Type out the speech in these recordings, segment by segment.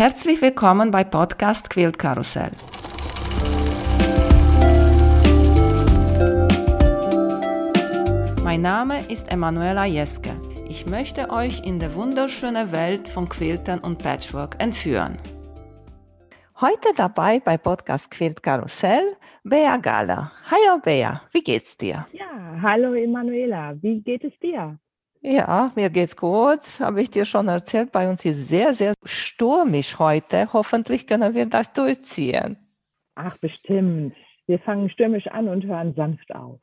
Herzlich willkommen bei Podcast Quilt Karussell. Mein Name ist Emanuela Jeske. Ich möchte euch in die wunderschöne Welt von Quiltern und Patchwork entführen. Heute dabei bei Podcast Quilt Karussell Bea Gala. Hallo Bea, wie geht's dir? Ja, hallo Emanuela, wie geht es dir? Ja, mir geht's gut. Habe ich dir schon erzählt. Bei uns ist sehr, sehr stürmisch heute. Hoffentlich können wir das durchziehen. Ach, bestimmt. Wir fangen stürmisch an und hören sanft auf.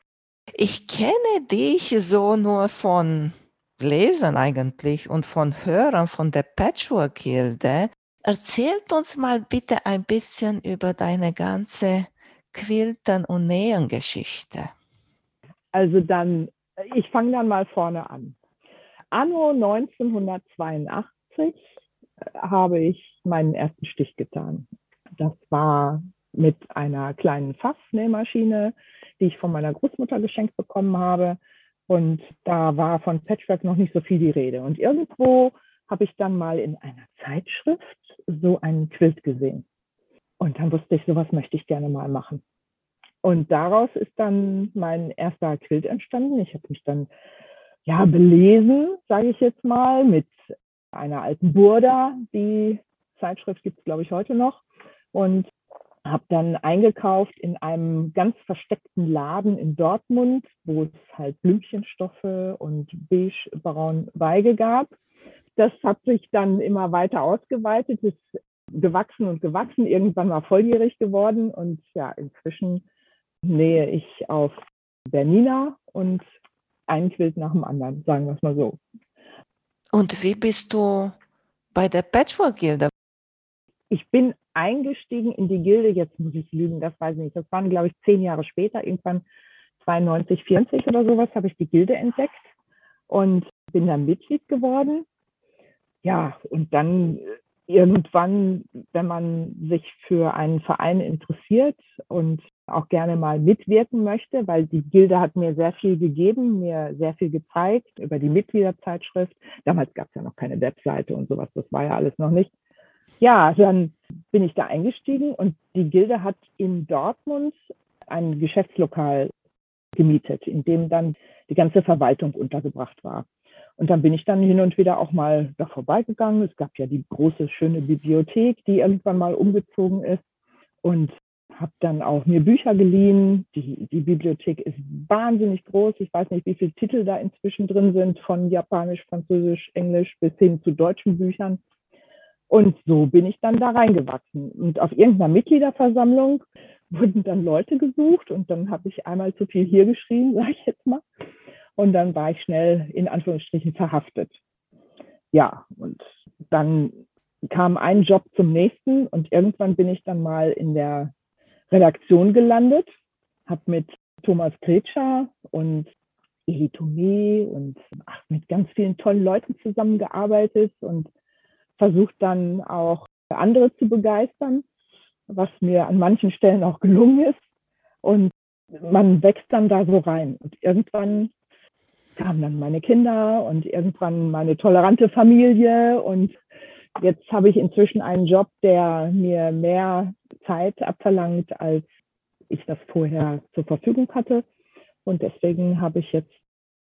Ich kenne dich so nur von Lesen eigentlich und von Hören von der Patchwork-Gilde. Erzählt uns mal bitte ein bisschen über deine ganze Quilten- und Nähengeschichte. Also dann, ich fange dann mal vorne an. Anno 1982 äh, habe ich meinen ersten Stich getan. Das war mit einer kleinen Fassnähmaschine, die ich von meiner Großmutter geschenkt bekommen habe. Und da war von Patchwork noch nicht so viel die Rede. Und irgendwo habe ich dann mal in einer Zeitschrift so einen Quilt gesehen. Und dann wusste ich, sowas möchte ich gerne mal machen. Und daraus ist dann mein erster Quilt entstanden. Ich habe mich dann ja, belesen, sage ich jetzt mal, mit einer alten Burda. Die Zeitschrift gibt es, glaube ich, heute noch. Und habe dann eingekauft in einem ganz versteckten Laden in Dortmund, wo es halt Blümchenstoffe und beige-braun Weige gab. Das hat sich dann immer weiter ausgeweitet, ist gewachsen und gewachsen, irgendwann mal volljährig geworden und ja, inzwischen nähe ich auf Bernina und ein Quilt nach dem anderen, sagen wir es mal so. Und wie bist du bei der Patchwork-Gilde? Ich bin eingestiegen in die Gilde, jetzt muss ich lügen, das weiß ich nicht. Das waren, glaube ich, zehn Jahre später, irgendwann 92, 40 oder sowas, habe ich die Gilde entdeckt und bin dann Mitglied geworden. Ja, und dann irgendwann, wenn man sich für einen Verein interessiert und auch gerne mal mitwirken möchte, weil die Gilde hat mir sehr viel gegeben, mir sehr viel gezeigt über die Mitgliederzeitschrift. Damals gab es ja noch keine Webseite und sowas, das war ja alles noch nicht. Ja, dann bin ich da eingestiegen und die Gilde hat in Dortmund ein Geschäftslokal gemietet, in dem dann die ganze Verwaltung untergebracht war. Und dann bin ich dann hin und wieder auch mal da vorbeigegangen. Es gab ja die große, schöne Bibliothek, die irgendwann mal umgezogen ist. Und habe dann auch mir Bücher geliehen. Die, die Bibliothek ist wahnsinnig groß. Ich weiß nicht, wie viele Titel da inzwischen drin sind, von Japanisch, Französisch, Englisch bis hin zu deutschen Büchern. Und so bin ich dann da reingewachsen. Und auf irgendeiner Mitgliederversammlung wurden dann Leute gesucht und dann habe ich einmal zu viel hier geschrieben, sage ich jetzt mal. Und dann war ich schnell in Anführungsstrichen verhaftet. Ja, und dann kam ein Job zum nächsten und irgendwann bin ich dann mal in der Redaktion gelandet, habe mit Thomas Kretscher und Eli Tomé und ach, mit ganz vielen tollen Leuten zusammengearbeitet und versucht dann auch andere zu begeistern, was mir an manchen Stellen auch gelungen ist. Und man wächst dann da so rein. Und irgendwann kamen dann meine Kinder und irgendwann meine tolerante Familie und jetzt habe ich inzwischen einen Job, der mir mehr Zeit abverlangt, als ich das vorher zur Verfügung hatte. Und deswegen habe ich jetzt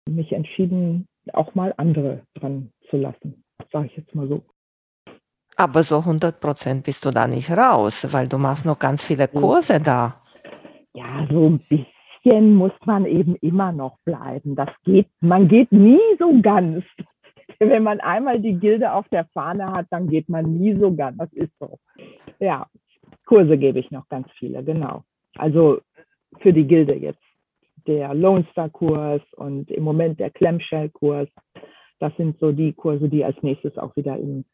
mich entschieden, auch mal andere dran zu lassen. Sage ich jetzt mal so. Aber so 100 Prozent bist du da nicht raus, weil du machst noch ganz viele Kurse da. Ja, so ein bisschen bisschen muss man eben immer noch bleiben. Das geht, man geht nie so ganz. Wenn man einmal die Gilde auf der Fahne hat, dann geht man nie so ganz. Das ist so. Ja, Kurse gebe ich noch ganz viele, genau. Also für die Gilde jetzt der Lone Star Kurs und im Moment der Clamshell Kurs. Das sind so die Kurse, die als nächstes auch wieder im,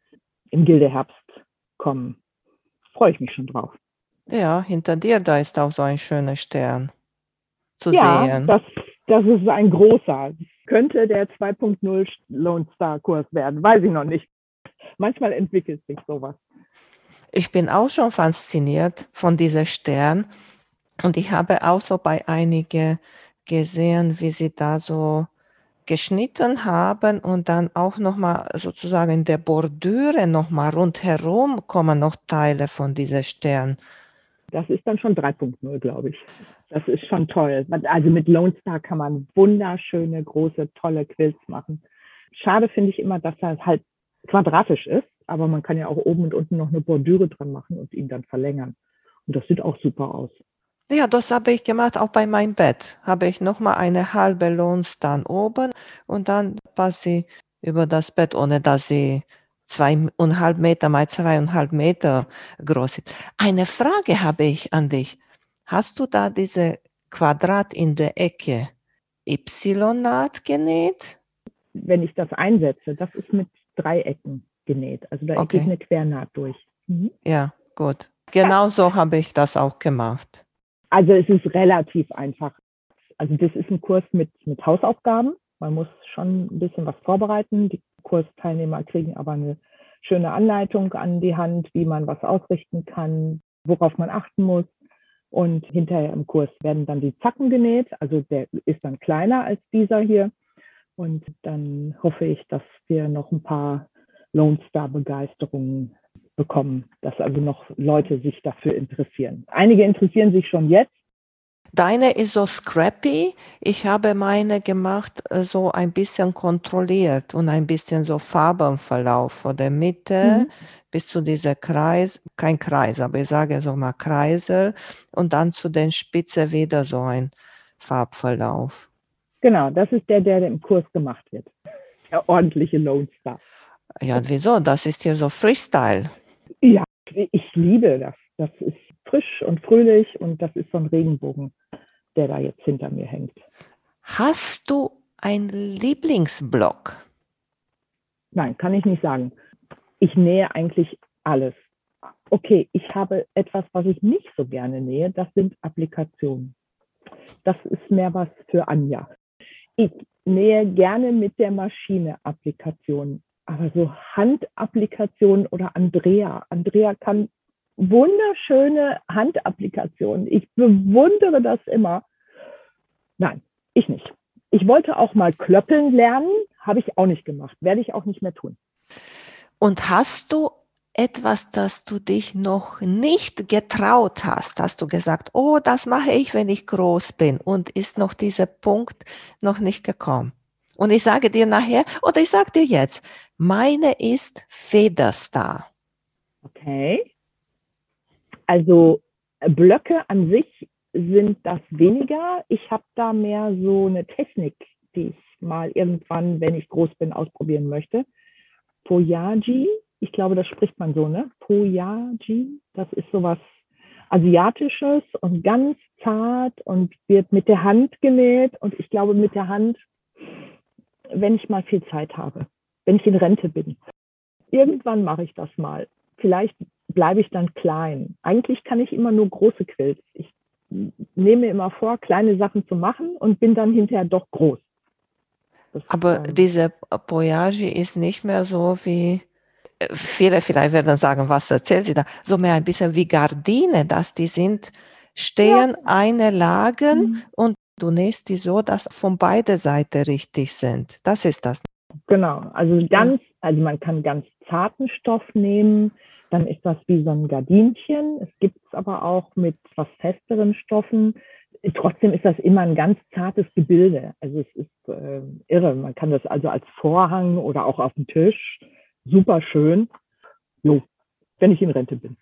im Gilde Herbst kommen. Freue ich mich schon drauf. Ja, hinter dir, da ist auch so ein schöner Stern zu ja, sehen. Das, das ist ein großer. Könnte der 2.0 Lone Star Kurs werden, weiß ich noch nicht. Manchmal entwickelt sich sowas. Ich bin auch schon fasziniert von dieser Stern und ich habe auch so bei einigen gesehen, wie sie da so geschnitten haben und dann auch nochmal sozusagen in der Bordüre nochmal rundherum kommen noch Teile von diesem Stern. Das ist dann schon 3.0, glaube ich. Das ist schon toll. Also mit Lone Star kann man wunderschöne, große, tolle Quills machen. Schade finde ich immer, dass er halt quadratisch ist, aber man kann ja auch oben und unten noch eine Bordüre dran machen und ihn dann verlängern. Und das sieht auch super aus. Ja, das habe ich gemacht, auch bei meinem Bett. Habe ich nochmal eine halbe Lons dann oben und dann quasi über das Bett, ohne dass sie zweieinhalb Meter mal zweieinhalb Meter groß ist. Eine Frage habe ich an dich. Hast du da diese Quadrat in der Ecke Y-Naht genäht? Wenn ich das einsetze, das ist mit Dreiecken genäht. Also da okay. geht eine Quernaht durch. Mhm. Ja, gut. Genau so habe ich das auch gemacht. Also es ist relativ einfach. Also das ist ein Kurs mit, mit Hausaufgaben. Man muss schon ein bisschen was vorbereiten. Die Kursteilnehmer kriegen aber eine schöne Anleitung an die Hand, wie man was ausrichten kann, worauf man achten muss. Und hinterher im Kurs werden dann die Zacken genäht. Also der ist dann kleiner als dieser hier. Und dann hoffe ich, dass wir noch ein paar Lone Star Begeisterungen bekommen, dass also noch Leute sich dafür interessieren. Einige interessieren sich schon jetzt. Deine ist so scrappy. Ich habe meine gemacht, äh, so ein bisschen kontrolliert und ein bisschen so Farbenverlauf von der Mitte mhm. bis zu dieser Kreis, kein Kreis, aber ich sage so mal Kreisel und dann zu den Spitze wieder so ein Farbverlauf. Genau, das ist der, der im Kurs gemacht wird. Der ordentliche Lone Star. Ja, wieso? Das ist hier so Freestyle. Ja, ich liebe das. Das ist frisch und fröhlich und das ist so ein Regenbogen, der da jetzt hinter mir hängt. Hast du einen Lieblingsblock? Nein, kann ich nicht sagen. Ich nähe eigentlich alles. Okay, ich habe etwas, was ich nicht so gerne nähe, das sind Applikationen. Das ist mehr was für Anja. Ich nähe gerne mit der Maschine Applikationen aber so Handapplikationen oder Andrea. Andrea kann wunderschöne Handapplikationen. Ich bewundere das immer. Nein, ich nicht. Ich wollte auch mal klöppeln lernen, habe ich auch nicht gemacht, werde ich auch nicht mehr tun. Und hast du etwas, das du dich noch nicht getraut hast? Hast du gesagt, oh, das mache ich, wenn ich groß bin und ist noch dieser Punkt noch nicht gekommen? Und ich sage dir nachher, oder ich sage dir jetzt, meine ist Federstar. Okay. Also Blöcke an sich sind das weniger. Ich habe da mehr so eine Technik, die ich mal irgendwann, wenn ich groß bin, ausprobieren möchte. Poyaji, ich glaube, das spricht man so, ne? Poyaji, das ist sowas Asiatisches und ganz zart und wird mit der Hand genäht. Und ich glaube, mit der Hand wenn ich mal viel Zeit habe, wenn ich in Rente bin. Irgendwann mache ich das mal. Vielleicht bleibe ich dann klein. Eigentlich kann ich immer nur große Quills. Ich nehme immer vor, kleine Sachen zu machen und bin dann hinterher doch groß. Das Aber diese Voyage ist nicht mehr so wie, äh, viele vielleicht werden sagen, was erzählt sie da, so mehr ein bisschen wie Gardine, dass die sind, stehen ja. eine Lagen mhm. und Du nähst die so, dass von beide Seiten richtig sind. Das ist das. Genau, also ganz, also man kann ganz zarten Stoff nehmen, dann ist das wie so ein Gardinchen. Es gibt es aber auch mit was festeren Stoffen. Trotzdem ist das immer ein ganz zartes Gebilde. Also es ist äh, irre. Man kann das also als Vorhang oder auch auf dem Tisch. Super schön. Jo, wenn ich in Rente bin.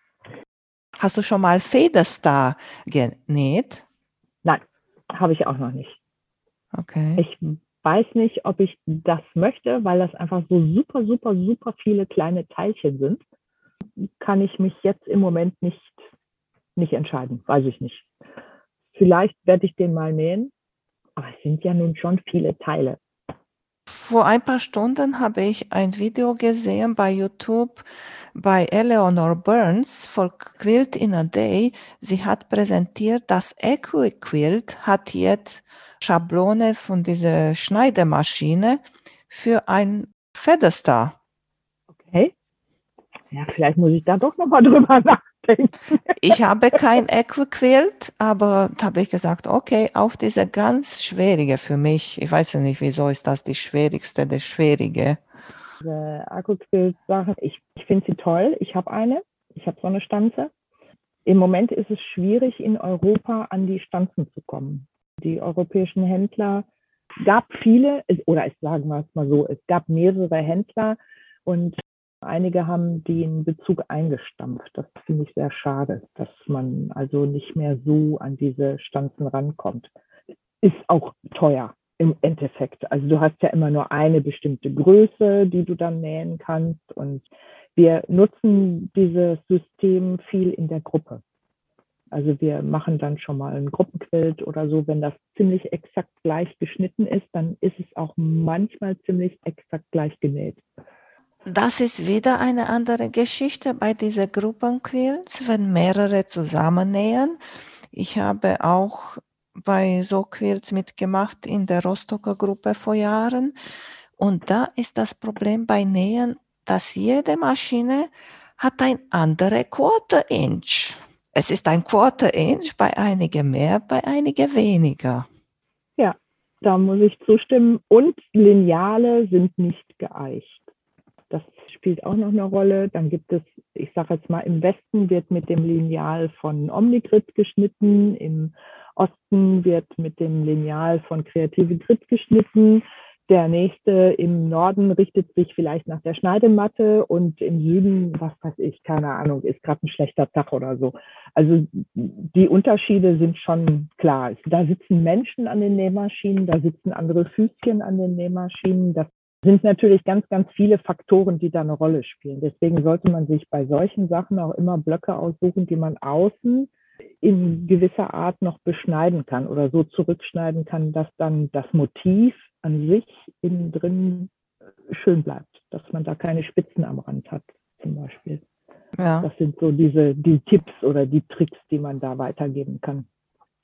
Hast du schon mal Federstar genäht? Nein. Habe ich auch noch nicht. Okay. Ich weiß nicht, ob ich das möchte, weil das einfach so super, super, super viele kleine Teilchen sind. Kann ich mich jetzt im Moment nicht, nicht entscheiden. Weiß ich nicht. Vielleicht werde ich den mal nähen, aber es sind ja nun schon viele Teile. Vor ein paar Stunden habe ich ein Video gesehen bei YouTube bei Eleanor Burns von Quilt in a Day. Sie hat präsentiert, dass EquiQuilt hat jetzt Schablone von dieser Schneidemaschine für ein Featherstar. Okay. Ja, vielleicht muss ich da doch nochmal drüber nachdenken. denken. Ich habe kein Equiquilt, aber da habe ich gesagt, okay, auch diese ganz schwierige für mich, ich weiß ja nicht, wieso ist das die schwierigste, der schwierige. Diese Equiquilt-Sache, ich, ich finde sie toll. Ich habe eine, ich habe so eine Stanze. Im Moment ist es schwierig, in Europa an die Stanzen zu kommen. Die europäischen Händler gab viele, oder ich sagen wir es mal so, es gab mehrere Händler und einige haben den Bezug eingestampft. Das finde ich sehr schade, dass man also nicht mehr so an diese Stanzen rankommt. Ist auch teuer im Endeffekt. Also du hast ja immer nur eine bestimmte Größe, die du dann nähen kannst und wir nutzen dieses System viel in der Gruppe. Also wir machen dann schon mal ein Gruppenquilt oder so. Wenn das ziemlich exakt gleich geschnitten ist, dann ist es auch manchmal ziemlich exakt gleich genäht. Das ist wieder eine andere Geschichte bei dieser Gruppenquilts, wenn mehrere zusammennähen. Ich habe auch bei so Quilts mitgemacht in der Rostocker Gruppe vor Jahren. Und da ist das Problem bei Nähen, dass jede Maschine hat ein andere Quarter Inch. Es ist ein Quarter Inch, bei einigen mehr, bei einigen weniger. Ja, da muss ich zustimmen. Und Lineale sind nicht geeicht. Spielt auch noch eine Rolle. Dann gibt es, ich sage jetzt mal, im Westen wird mit dem Lineal von Omnigrid geschnitten, im Osten wird mit dem Lineal von Kreative Grid geschnitten. Der nächste im Norden richtet sich vielleicht nach der Schneidematte und im Süden, was weiß ich, keine Ahnung, ist gerade ein schlechter Tag oder so. Also die Unterschiede sind schon klar. Da sitzen Menschen an den Nähmaschinen, da sitzen andere Füßchen an den Nähmaschinen. Das sind natürlich ganz, ganz viele Faktoren, die da eine Rolle spielen. Deswegen sollte man sich bei solchen Sachen auch immer Blöcke aussuchen, die man außen in gewisser Art noch beschneiden kann oder so zurückschneiden kann, dass dann das Motiv an sich innen drin schön bleibt, dass man da keine Spitzen am Rand hat, zum Beispiel. Ja. Das sind so diese die Tipps oder die Tricks, die man da weitergeben kann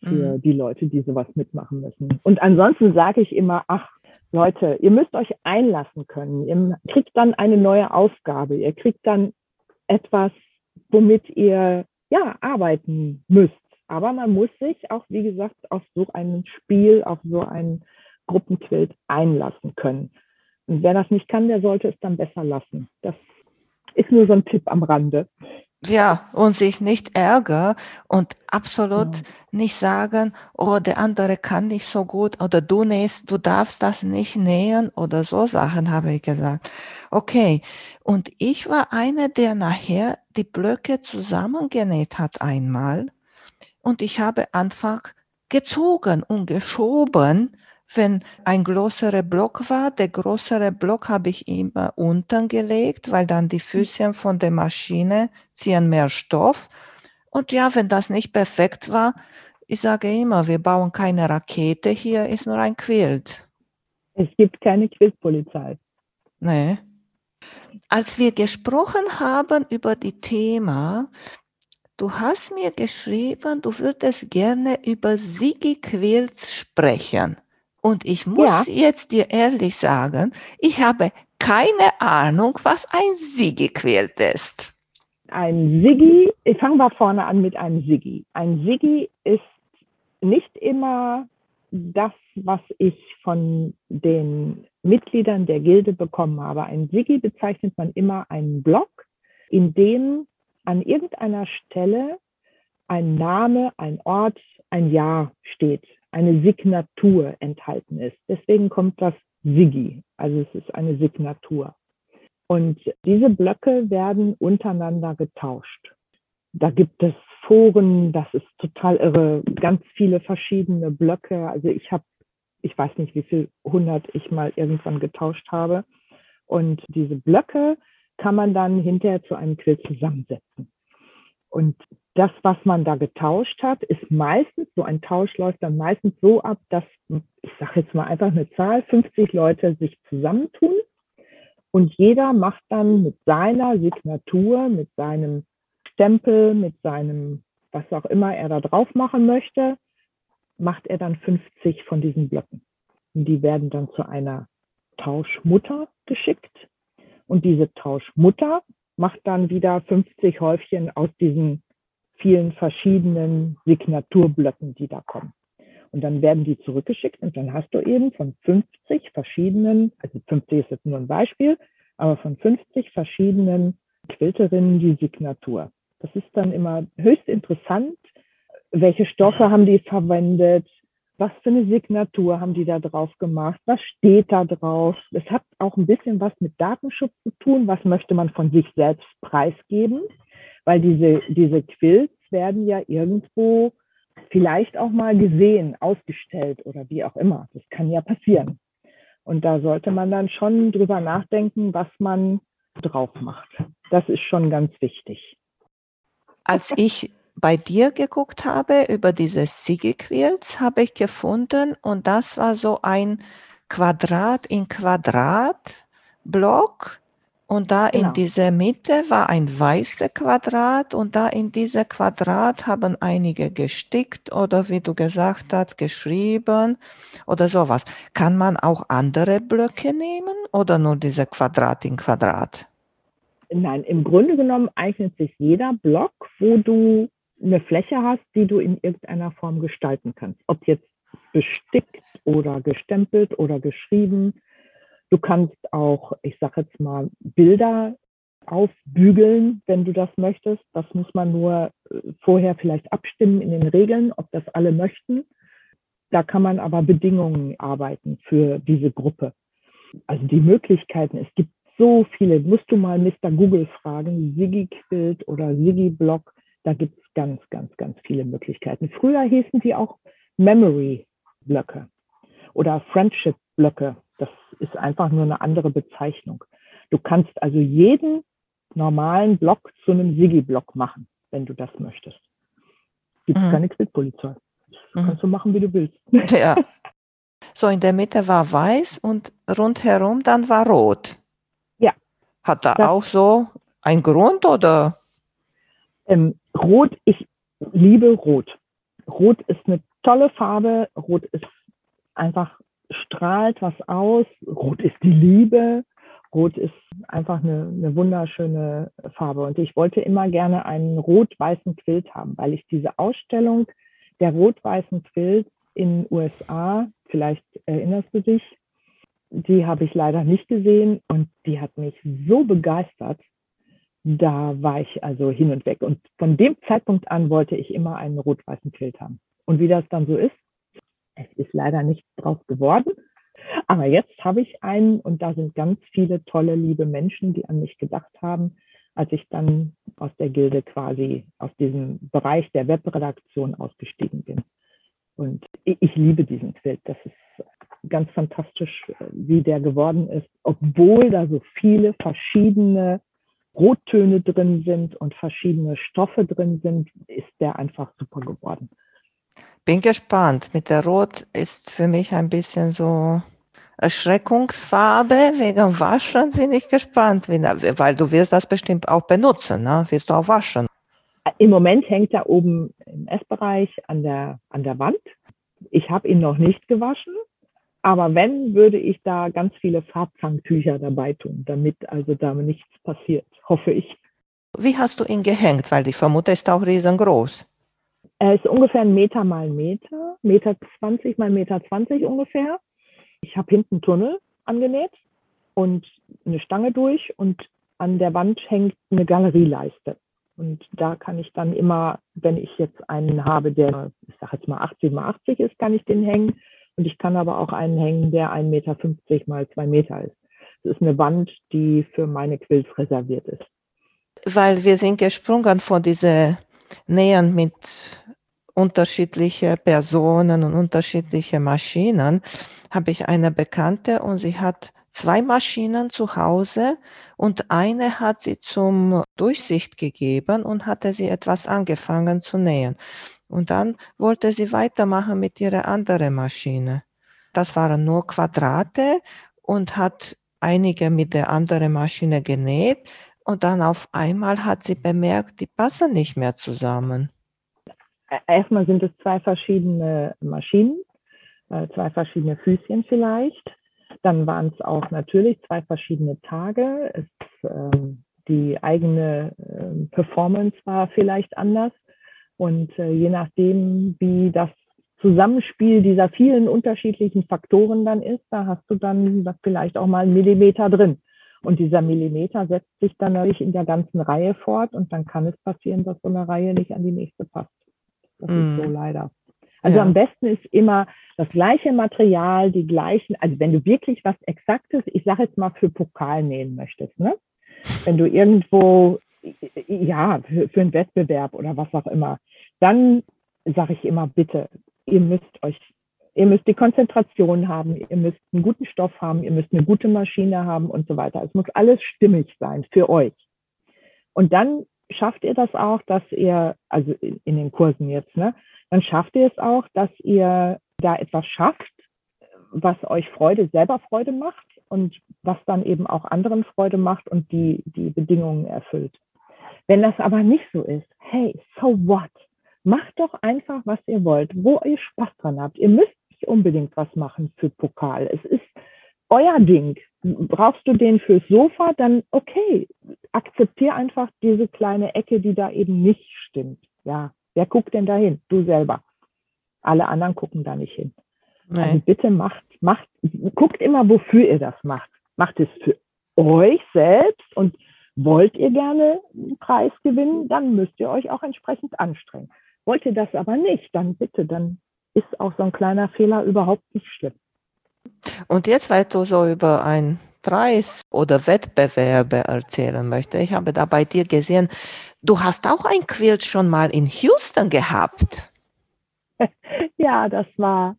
für mhm. die Leute, die sowas mitmachen müssen. Und ansonsten sage ich immer, ach Leute, ihr müsst euch einlassen können. Ihr kriegt dann eine neue Aufgabe. Ihr kriegt dann etwas, womit ihr ja arbeiten müsst. Aber man muss sich auch, wie gesagt, auf so ein Spiel, auf so ein Gruppenquilt einlassen können. Und wer das nicht kann, der sollte es dann besser lassen. Das ist nur so ein Tipp am Rande. Ja, und sich nicht ärgern und absolut ja. nicht sagen, oh, der andere kann nicht so gut oder du nähst, du darfst das nicht nähen oder so Sachen habe ich gesagt. Okay. Und ich war einer, der nachher die Blöcke zusammengenäht hat einmal und ich habe einfach gezogen und geschoben wenn ein größerer Block war, der größere Block habe ich immer unten gelegt, weil dann die Füßchen von der Maschine ziehen mehr Stoff. Und ja, wenn das nicht perfekt war, ich sage immer, wir bauen keine Rakete, hier ist nur ein Quilt. Es gibt keine Quiltpolizei. Nee. Als wir gesprochen haben über die Thema, du hast mir geschrieben, du würdest gerne über Sigi Quilts sprechen. Und ich muss ja. jetzt dir ehrlich sagen, ich habe keine Ahnung, was ein Siggi-Quilt ist. Ein Siggi, ich fange mal vorne an mit einem Siggi. Ein Siggi ist nicht immer das, was ich von den Mitgliedern der Gilde bekommen habe. Ein Siggi bezeichnet man immer einen Block, in dem an irgendeiner Stelle ein Name, ein Ort, ein Jahr steht eine Signatur enthalten ist. Deswegen kommt das Sigi, also es ist eine Signatur. Und diese Blöcke werden untereinander getauscht. Da gibt es Foren, das ist total irre, ganz viele verschiedene Blöcke. Also ich habe, ich weiß nicht, wie viel hundert ich mal irgendwann getauscht habe. Und diese Blöcke kann man dann hinterher zu einem Quill zusammensetzen. Und das, was man da getauscht hat, ist meistens, so ein Tausch läuft dann meistens so ab, dass, ich sage jetzt mal einfach eine Zahl, 50 Leute sich zusammentun und jeder macht dann mit seiner Signatur, mit seinem Stempel, mit seinem, was auch immer er da drauf machen möchte, macht er dann 50 von diesen Blöcken. Und die werden dann zu einer Tauschmutter geschickt. Und diese Tauschmutter macht dann wieder 50 Häufchen aus diesen vielen verschiedenen Signaturblöcken, die da kommen. Und dann werden die zurückgeschickt und dann hast du eben von 50 verschiedenen, also 50 ist jetzt nur ein Beispiel, aber von 50 verschiedenen Quilterinnen die Signatur. Das ist dann immer höchst interessant. Welche Stoffe haben die verwendet? Was für eine Signatur haben die da drauf gemacht? Was steht da drauf? Es hat auch ein bisschen was mit Datenschutz zu tun. Was möchte man von sich selbst preisgeben? Weil diese, diese Quilts werden ja irgendwo vielleicht auch mal gesehen, ausgestellt oder wie auch immer. Das kann ja passieren. Und da sollte man dann schon drüber nachdenken, was man drauf macht. Das ist schon ganz wichtig. Als ich bei dir geguckt habe über diese Sigi-Quilts, habe ich gefunden und das war so ein Quadrat in Quadrat Block und da genau. in dieser Mitte war ein weißes Quadrat und da in dieser Quadrat haben einige gestickt oder wie du gesagt hast, geschrieben oder sowas. Kann man auch andere Blöcke nehmen oder nur diese Quadrat in Quadrat? Nein, im Grunde genommen eignet sich jeder Block, wo du eine Fläche hast, die du in irgendeiner Form gestalten kannst. Ob jetzt bestickt oder gestempelt oder geschrieben Du kannst auch, ich sage jetzt mal, Bilder aufbügeln, wenn du das möchtest. Das muss man nur äh, vorher vielleicht abstimmen in den Regeln, ob das alle möchten. Da kann man aber Bedingungen arbeiten für diese Gruppe. Also die Möglichkeiten, es gibt so viele. Musst du mal Mr. Google fragen, Siggi Quilt oder Siggi Block. Da gibt es ganz, ganz, ganz viele Möglichkeiten. Früher hießen die auch Memory Blöcke oder Friendship Blöcke. Das ist einfach nur eine andere Bezeichnung. Du kannst also jeden normalen Block zu einem Sigi-Block machen, wenn du das möchtest. Gibt mhm. keine Quidpolizei. Das mhm. kannst du machen, wie du willst. Ja. So, in der Mitte war weiß und rundherum dann war rot. Ja. Hat da auch so einen Grund oder? Ähm, rot, ich liebe Rot. Rot ist eine tolle Farbe. Rot ist einfach strahlt was aus. Rot ist die Liebe. Rot ist einfach eine, eine wunderschöne Farbe. Und ich wollte immer gerne einen rot-weißen Quilt haben, weil ich diese Ausstellung der rot-weißen Quilt in USA, vielleicht erinnerst du dich, die habe ich leider nicht gesehen und die hat mich so begeistert. Da war ich also hin und weg. Und von dem Zeitpunkt an wollte ich immer einen rot-weißen Quilt haben. Und wie das dann so ist, es ist leider nichts draus geworden. Aber jetzt habe ich einen und da sind ganz viele tolle, liebe Menschen, die an mich gedacht haben, als ich dann aus der Gilde quasi aus diesem Bereich der Webredaktion ausgestiegen bin. Und ich liebe diesen Quilt. Das ist ganz fantastisch, wie der geworden ist, obwohl da so viele verschiedene Rottöne drin sind und verschiedene Stoffe drin sind, ist der einfach super geworden bin gespannt. Mit der Rot ist für mich ein bisschen so Erschreckungsfarbe wegen Waschen. Bin ich gespannt, weil du wirst das bestimmt auch benutzen, ne? Wirst du auch waschen? Im Moment hängt er oben im Essbereich an der, an der Wand. Ich habe ihn noch nicht gewaschen, aber wenn, würde ich da ganz viele Farbfangtücher dabei tun, damit also da nichts passiert, hoffe ich. Wie hast du ihn gehängt? Weil ich vermute, er ist auch riesengroß. Er ist ungefähr ein Meter mal Meter, Meter 20 mal Meter 20 ungefähr. Ich habe hinten einen Tunnel angenäht und eine Stange durch und an der Wand hängt eine Galerieleiste. Und da kann ich dann immer, wenn ich jetzt einen habe, der, ich sage jetzt mal 80 mal 80 ist, kann ich den hängen. Und ich kann aber auch einen hängen, der 1,50 Meter mal 2 Meter ist. Das ist eine Wand, die für meine Quills reserviert ist. Weil wir sind gesprungen von dieser Nähern mit unterschiedliche Personen und unterschiedliche Maschinen, habe ich eine Bekannte und sie hat zwei Maschinen zu Hause und eine hat sie zum Durchsicht gegeben und hatte sie etwas angefangen zu nähen. Und dann wollte sie weitermachen mit ihrer anderen Maschine. Das waren nur Quadrate und hat einige mit der anderen Maschine genäht. Und dann auf einmal hat sie bemerkt, die passen nicht mehr zusammen erstmal sind es zwei verschiedene Maschinen, äh, zwei verschiedene Füßchen vielleicht. Dann waren es auch natürlich zwei verschiedene Tage. Es, ähm, die eigene äh, Performance war vielleicht anders. Und äh, je nachdem, wie das Zusammenspiel dieser vielen unterschiedlichen Faktoren dann ist, da hast du dann vielleicht auch mal einen Millimeter drin. Und dieser Millimeter setzt sich dann natürlich in der ganzen Reihe fort und dann kann es passieren, dass so eine Reihe nicht an die nächste passt. Das mm. ist so mhm. leider. Also ja. am besten ist immer das gleiche Material, die gleichen, also wenn du wirklich was Exaktes, ich sage jetzt mal für Pokal nähen möchtest, ne? Wenn du irgendwo, ja, für, für einen Wettbewerb oder was auch immer, dann sage ich immer, bitte, ihr müsst euch, ihr müsst die Konzentration haben, ihr müsst einen guten Stoff haben, ihr müsst eine gute Maschine haben und so weiter. Es muss alles stimmig sein für euch. Und dann schafft ihr das auch, dass ihr, also in den Kursen jetzt, ne, dann schafft ihr es auch, dass ihr da etwas schafft, was euch Freude, selber Freude macht und was dann eben auch anderen Freude macht und die, die Bedingungen erfüllt. Wenn das aber nicht so ist, hey, so what? Macht doch einfach, was ihr wollt, wo ihr Spaß dran habt. Ihr müsst nicht unbedingt was machen für Pokal. Es ist euer Ding. Brauchst du den fürs Sofa, dann okay, akzeptier einfach diese kleine Ecke, die da eben nicht stimmt. Ja, wer guckt denn da hin? Du selber. Alle anderen gucken da nicht hin. Nein. Also bitte macht, macht, guckt immer, wofür ihr das macht. Macht es für euch selbst und wollt ihr gerne einen Preis gewinnen, dann müsst ihr euch auch entsprechend anstrengen. Wollt ihr das aber nicht, dann bitte, dann ist auch so ein kleiner Fehler überhaupt nicht schlimm. Und jetzt, weil du so über einen Preis oder Wettbewerbe erzählen möchtest, ich habe da bei dir gesehen, du hast auch ein Quilt schon mal in Houston gehabt. Ja, das war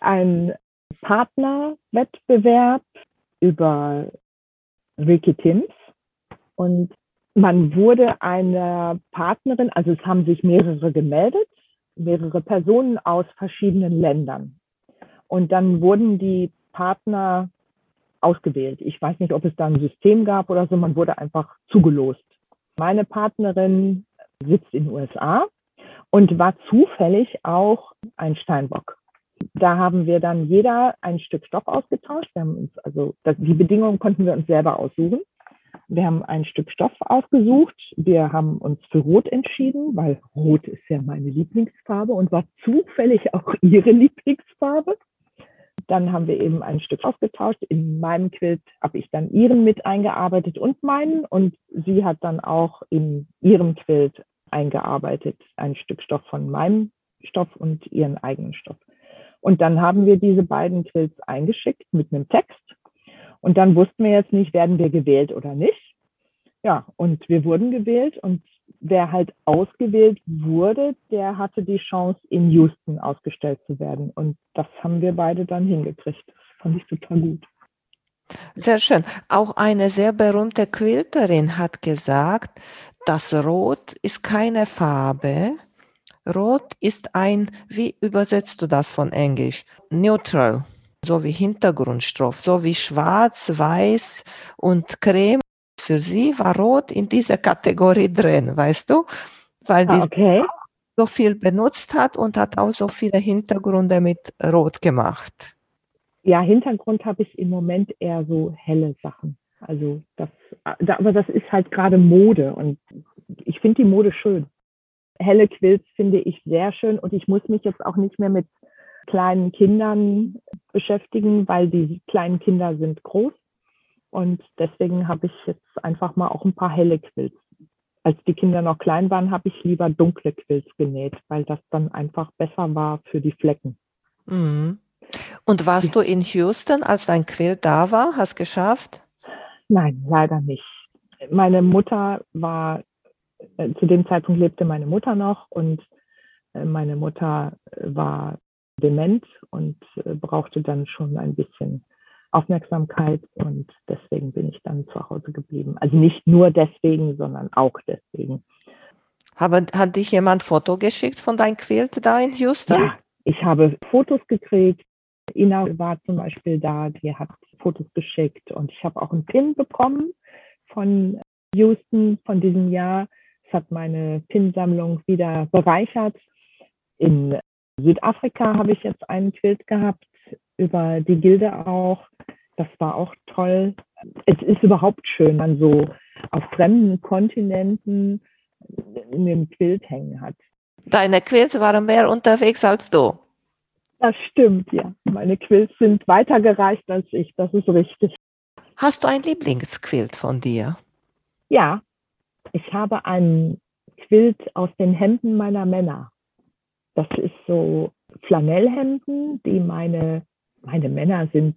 ein Partnerwettbewerb über Ricky Tims. Und man wurde eine Partnerin, also es haben sich mehrere gemeldet, mehrere Personen aus verschiedenen Ländern. Und dann wurden die Partner ausgewählt. Ich weiß nicht, ob es da ein System gab oder so, man wurde einfach zugelost. Meine Partnerin sitzt in den USA und war zufällig auch ein Steinbock. Da haben wir dann jeder ein Stück Stoff ausgetauscht. Wir haben uns also die Bedingungen konnten wir uns selber aussuchen. Wir haben ein Stück Stoff ausgesucht. Wir haben uns für Rot entschieden, weil Rot ist ja meine Lieblingsfarbe und war zufällig auch ihre Lieblingsfarbe. Dann haben wir eben ein Stück ausgetauscht. In meinem Quilt habe ich dann ihren mit eingearbeitet und meinen. Und sie hat dann auch in ihrem Quilt eingearbeitet ein Stück Stoff von meinem Stoff und ihren eigenen Stoff. Und dann haben wir diese beiden Quilts eingeschickt mit einem Text und dann wussten wir jetzt nicht, werden wir gewählt oder nicht. Ja, und wir wurden gewählt und wer halt ausgewählt wurde, der hatte die Chance, in Houston ausgestellt zu werden. Und das haben wir beide dann hingekriegt. Das fand ich total gut. Sehr schön. Auch eine sehr berühmte Quilterin hat gesagt, das Rot ist keine Farbe. Rot ist ein, wie übersetzt du das von Englisch? Neutral so wie Hintergrundstoff, so wie Schwarz, Weiß und Creme. Für sie war Rot in dieser Kategorie drin, weißt du? Weil die ah, okay. so viel benutzt hat und hat auch so viele Hintergründe mit Rot gemacht. Ja, Hintergrund habe ich im Moment eher so helle Sachen. Also das, aber das ist halt gerade Mode und ich finde die Mode schön. Helle Quills finde ich sehr schön und ich muss mich jetzt auch nicht mehr mit kleinen Kindern beschäftigen, weil die kleinen Kinder sind groß. Und deswegen habe ich jetzt einfach mal auch ein paar helle Quills. Als die Kinder noch klein waren, habe ich lieber dunkle Quills genäht, weil das dann einfach besser war für die Flecken. Mhm. Und warst ja. du in Houston, als dein Quilt da war? Hast geschafft? Nein, leider nicht. Meine Mutter war, äh, zu dem Zeitpunkt lebte meine Mutter noch und äh, meine Mutter war dement und äh, brauchte dann schon ein bisschen Aufmerksamkeit und deswegen bin ich dann zu Hause geblieben. Also nicht nur deswegen, sondern auch deswegen. Aber hat dich jemand Foto geschickt von deinem Quilt da in Houston? Ja, ich habe Fotos gekriegt. Ina war zum Beispiel da, die hat Fotos geschickt und ich habe auch einen Pin bekommen von Houston von diesem Jahr. Das hat meine Pin-Sammlung wieder bereichert. In Südafrika habe ich jetzt einen Quilt gehabt, über die Gilde auch. Das war auch toll. Es ist überhaupt schön, man so auf fremden Kontinenten in dem Quilt hängen hat. Deine Quills waren mehr unterwegs als du. Das stimmt, ja. Meine Quills sind weitergereicht als ich, das ist richtig. Hast du ein Lieblingsquilt von dir? Ja, ich habe einen Quilt aus den Hemden meiner Männer. Das ist so Flanellhemden, die meine, meine Männer sind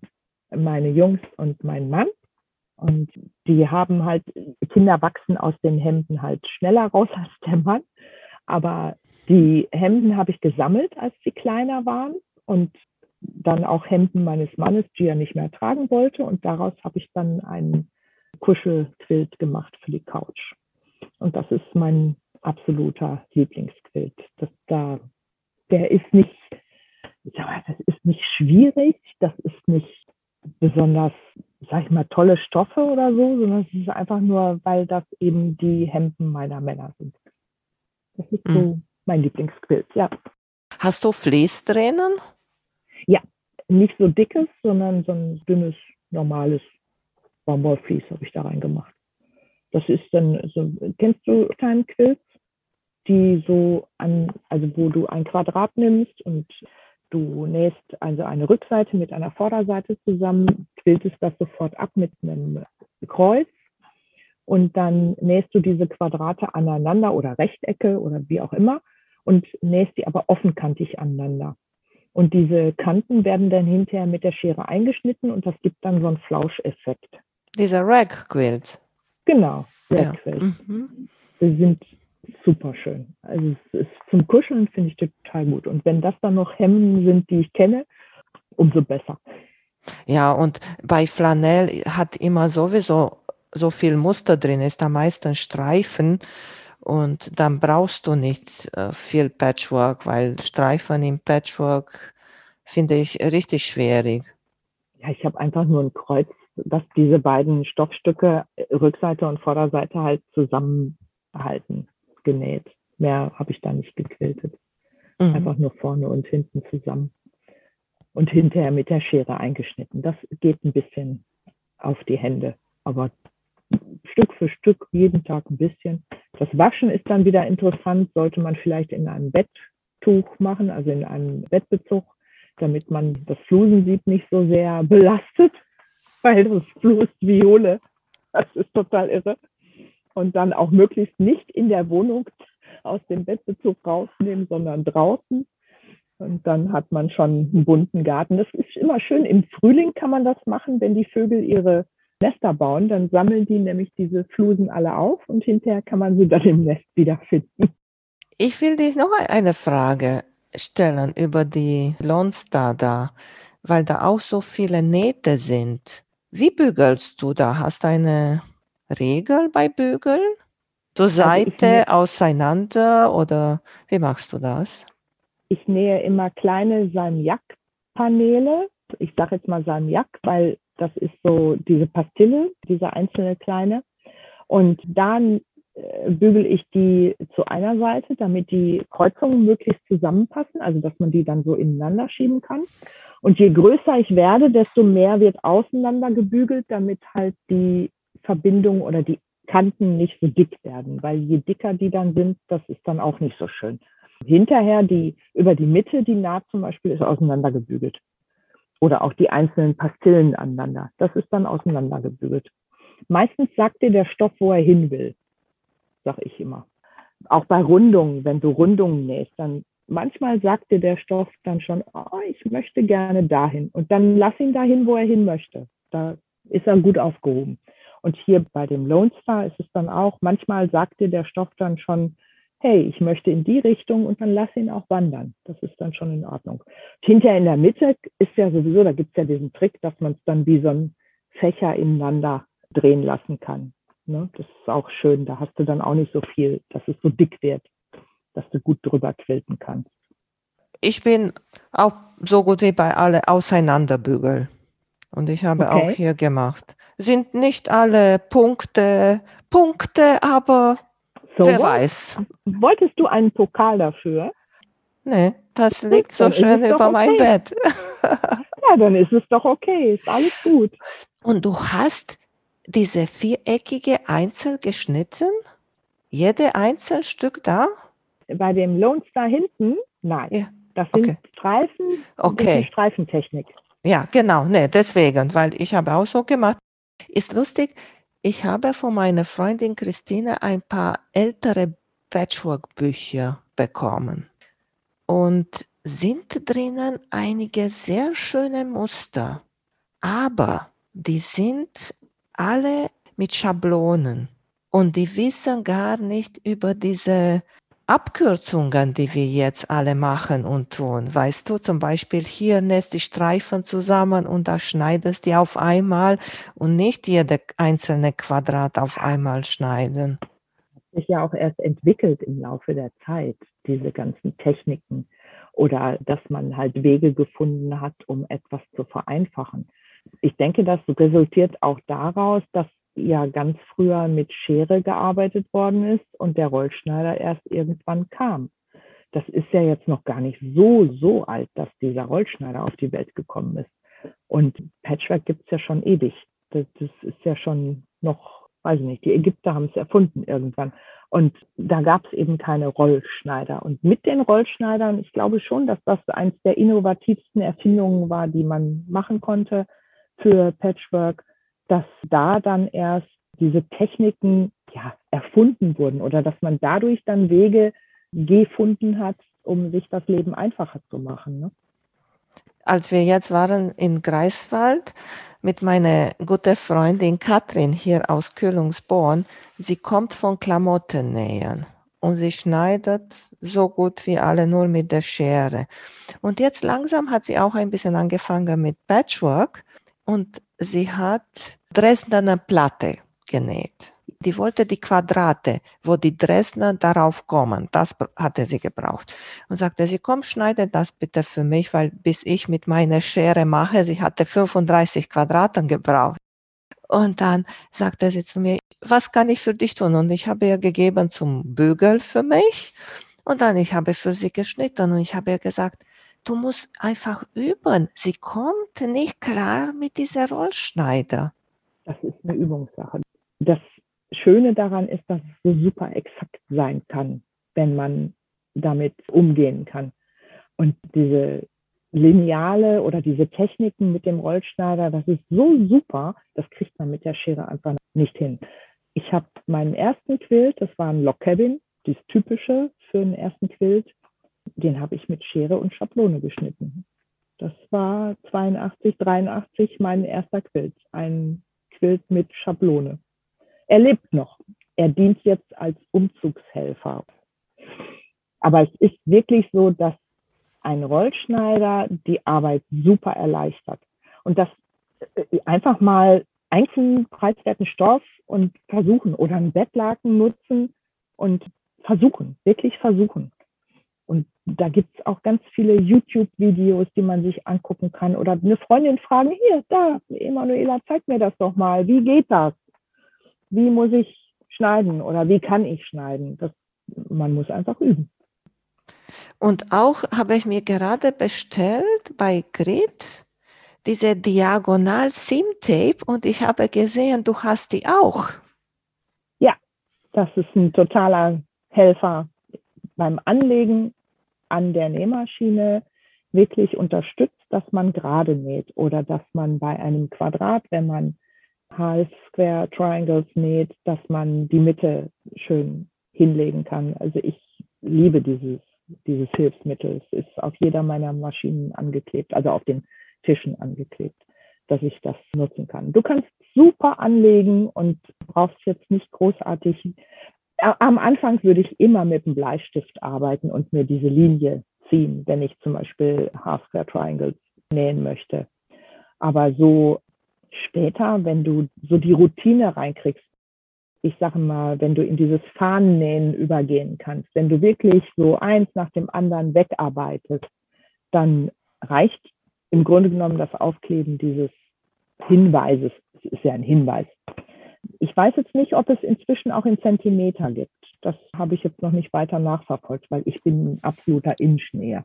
meine Jungs und mein Mann. Und die haben halt, Kinder wachsen aus den Hemden halt schneller raus als der Mann. Aber die Hemden habe ich gesammelt, als sie kleiner waren. Und dann auch Hemden meines Mannes, die er nicht mehr tragen wollte. Und daraus habe ich dann einen Kuschelquilt gemacht für die Couch. Und das ist mein absoluter Lieblingsquilt. Das da, der ist nicht, das ist nicht schwierig, das ist nicht besonders, sag ich mal, tolle Stoffe oder so, sondern es ist einfach nur, weil das eben die Hemden meiner Männer sind. Das ist so mhm. mein Lieblingsquilt, ja. Hast du Fließtränen? Ja, nicht so dickes, sondern so ein dünnes, normales Baumwollflies habe ich da reingemacht. Das ist dann, so, kennst du kleinen Quilts, die so an, also wo du ein Quadrat nimmst und du nähst also eine Rückseite mit einer Vorderseite zusammen, quiltest das sofort ab mit einem Kreuz und dann nähst du diese Quadrate aneinander oder Rechtecke oder wie auch immer und nähst die aber offenkantig aneinander. Und diese Kanten werden dann hinterher mit der Schere eingeschnitten und das gibt dann so einen Flauscheffekt. Dieser Rag Quilt. Genau, Rag ja. Mhm. Sind super schön. Also es ist zum Kuscheln finde ich total gut. Und wenn das dann noch Hemden sind, die ich kenne, umso besser. Ja, und bei Flanell hat immer sowieso so viel Muster drin, ist am meisten Streifen. Und dann brauchst du nicht äh, viel Patchwork, weil Streifen im Patchwork finde ich richtig schwierig. Ja, ich habe einfach nur ein Kreuz, das diese beiden Stoffstücke, äh, Rückseite und Vorderseite, halt zusammenhalten, genäht. Mehr habe ich da nicht gequiltet. Mhm. Einfach nur vorne und hinten zusammen. Und hinterher mit der Schere eingeschnitten. Das geht ein bisschen auf die Hände. Aber Stück für Stück, jeden Tag ein bisschen. Das Waschen ist dann wieder interessant, sollte man vielleicht in einem Betttuch machen, also in einem Bettbezug, damit man das Flusensieb nicht so sehr belastet, weil das flust Viole. Das ist total irre. Und dann auch möglichst nicht in der Wohnung aus dem Bettbezug rausnehmen, sondern draußen. Und dann hat man schon einen bunten Garten. Das ist immer schön. Im Frühling kann man das machen, wenn die Vögel ihre Nester bauen, dann sammeln die nämlich diese Flusen alle auf und hinterher kann man sie dann im Nest wiederfinden. Ich will dich noch eine Frage stellen über die Lone Star da, weil da auch so viele Nähte sind. Wie bügelst du da? Hast du eine Regel bei Bügeln? Zur also Seite also auseinander oder wie machst du das? Ich nähe immer kleine Salmiak-Paneele. Ich sage jetzt mal Salmiak, weil das ist so diese Pastille, diese einzelne kleine. Und dann äh, bügel ich die zu einer Seite, damit die Kreuzungen möglichst zusammenpassen, also dass man die dann so ineinander schieben kann. Und je größer ich werde, desto mehr wird auseinander gebügelt, damit halt die Verbindung oder die Kanten nicht so dick werden, weil je dicker die dann sind, das ist dann auch nicht so schön. Hinterher die über die Mitte, die Naht zum Beispiel, ist auseinandergebügelt oder auch die einzelnen Pastillen aneinander. Das ist dann auseinandergebügelt. Meistens sagt dir der Stoff, wo er hin will, sag ich immer. Auch bei Rundungen, wenn du Rundungen nähst, dann manchmal sagt dir der Stoff dann schon, oh, ich möchte gerne dahin. Und dann lass ihn dahin, wo er hin möchte. Da ist er gut aufgehoben. Und hier bei dem Lone Star ist es dann auch, manchmal sagt dir der Stoff dann schon, hey, ich möchte in die Richtung und dann lass ihn auch wandern. Das ist dann schon in Ordnung. Hinterher in der Mitte ist ja sowieso, da gibt es ja diesen Trick, dass man es dann wie so ein Fächer ineinander drehen lassen kann. Ne? Das ist auch schön. Da hast du dann auch nicht so viel, dass es so dick wird, dass du gut drüber quilten kannst. Ich bin auch so gut wie bei alle Auseinanderbügel. Und ich habe okay. auch hier gemacht. Sind nicht alle Punkte Punkte, aber so Wer weiß. Wolltest du einen Pokal dafür? Nee, das liegt so schön über okay. mein Bett. ja, dann ist es doch okay, ist alles gut. Und du hast diese viereckige Einzel geschnitten? Jede Einzelstück da? bei dem Lone Star hinten, nein. Ja. Das sind okay. Streifen, okay. Streifentechnik. Ja, genau, ne, deswegen, weil ich habe auch so gemacht. Ist lustig, ich habe von meiner Freundin Christine ein paar ältere Patchwork-Bücher bekommen. Und sind drinnen einige sehr schöne Muster, aber die sind alle mit Schablonen. Und die wissen gar nicht über diese Abkürzungen, die wir jetzt alle machen und tun. Weißt du, zum Beispiel hier nähst die Streifen zusammen und da schneidest die auf einmal und nicht jede einzelne Quadrat auf einmal schneiden. Hat sich ja auch erst entwickelt im Laufe der Zeit, diese ganzen Techniken oder dass man halt Wege gefunden hat, um etwas zu vereinfachen. Ich denke, das resultiert auch daraus, dass ja ganz früher mit Schere gearbeitet worden ist und der Rollschneider erst irgendwann kam. Das ist ja jetzt noch gar nicht so, so alt, dass dieser Rollschneider auf die Welt gekommen ist. Und Patchwork gibt es ja schon ewig. Das, das, ist ja schon noch, weiß ich nicht, die Ägypter haben es erfunden irgendwann. Und da gab es eben keine Rollschneider. Und mit den Rollschneidern, ich glaube schon, dass das eines der innovativsten Erfindungen war, die man machen konnte für Patchwork dass da dann erst diese Techniken ja, erfunden wurden oder dass man dadurch dann Wege gefunden hat, um sich das Leben einfacher zu machen. Ne? Als wir jetzt waren in Greifswald mit meiner guten Freundin Katrin hier aus Kühlungsborn, sie kommt von Klamottennähen und sie schneidet so gut wie alle nur mit der Schere. Und jetzt langsam hat sie auch ein bisschen angefangen mit Patchwork und sie hat Dresdner Platte genäht. Die wollte die Quadrate, wo die Dresdner darauf kommen, das hatte sie gebraucht. Und sagte sie, komm, schneide das bitte für mich, weil bis ich mit meiner Schere mache, sie hatte 35 Quadraten gebraucht. Und dann sagte sie zu mir, was kann ich für dich tun? Und ich habe ihr gegeben zum Bügel für mich. Und dann ich habe für sie geschnitten und ich habe ihr gesagt, du musst einfach üben. Sie kommt nicht klar mit dieser Rollschneider. Das ist eine Übungssache. Das Schöne daran ist, dass es so super exakt sein kann, wenn man damit umgehen kann. Und diese Lineale oder diese Techniken mit dem Rollschneider, das ist so super, das kriegt man mit der Schere einfach nicht hin. Ich habe meinen ersten Quilt, das war ein Log Cabin, das typische für einen ersten Quilt den habe ich mit Schere und Schablone geschnitten. Das war 82, 83 mein erster Quilt. Ein Quilt mit Schablone. Er lebt noch. Er dient jetzt als Umzugshelfer. Aber es ist wirklich so, dass ein Rollschneider die Arbeit super erleichtert. Und das äh, einfach mal einzelnen preiswerten Stoff und versuchen oder einen Bettlaken nutzen und versuchen, wirklich versuchen. Da gibt es auch ganz viele YouTube-Videos, die man sich angucken kann. Oder eine Freundin fragen, hier, da, Emanuela, zeig mir das doch mal. Wie geht das? Wie muss ich schneiden oder wie kann ich schneiden? Das, man muss einfach üben. Und auch habe ich mir gerade bestellt bei Grit diese Diagonal Sim Tape und ich habe gesehen, du hast die auch. Ja, das ist ein totaler Helfer beim Anlegen an der Nähmaschine wirklich unterstützt, dass man gerade näht oder dass man bei einem Quadrat, wenn man Half Square Triangles näht, dass man die Mitte schön hinlegen kann. Also ich liebe dieses, dieses Hilfsmittel. Es ist auf jeder meiner Maschinen angeklebt, also auf den Tischen angeklebt, dass ich das nutzen kann. Du kannst super anlegen und brauchst jetzt nicht großartig am Anfang würde ich immer mit dem Bleistift arbeiten und mir diese Linie ziehen, wenn ich zum Beispiel Half Square Triangles nähen möchte. Aber so später, wenn du so die Routine reinkriegst, ich sage mal, wenn du in dieses Fahnennähen übergehen kannst, wenn du wirklich so eins nach dem anderen wegarbeitest, dann reicht im Grunde genommen das Aufkleben dieses Hinweises. Es ist ja ein Hinweis. Ich weiß jetzt nicht, ob es inzwischen auch in Zentimeter gibt. Das habe ich jetzt noch nicht weiter nachverfolgt, weil ich bin ein absoluter Inschnäher.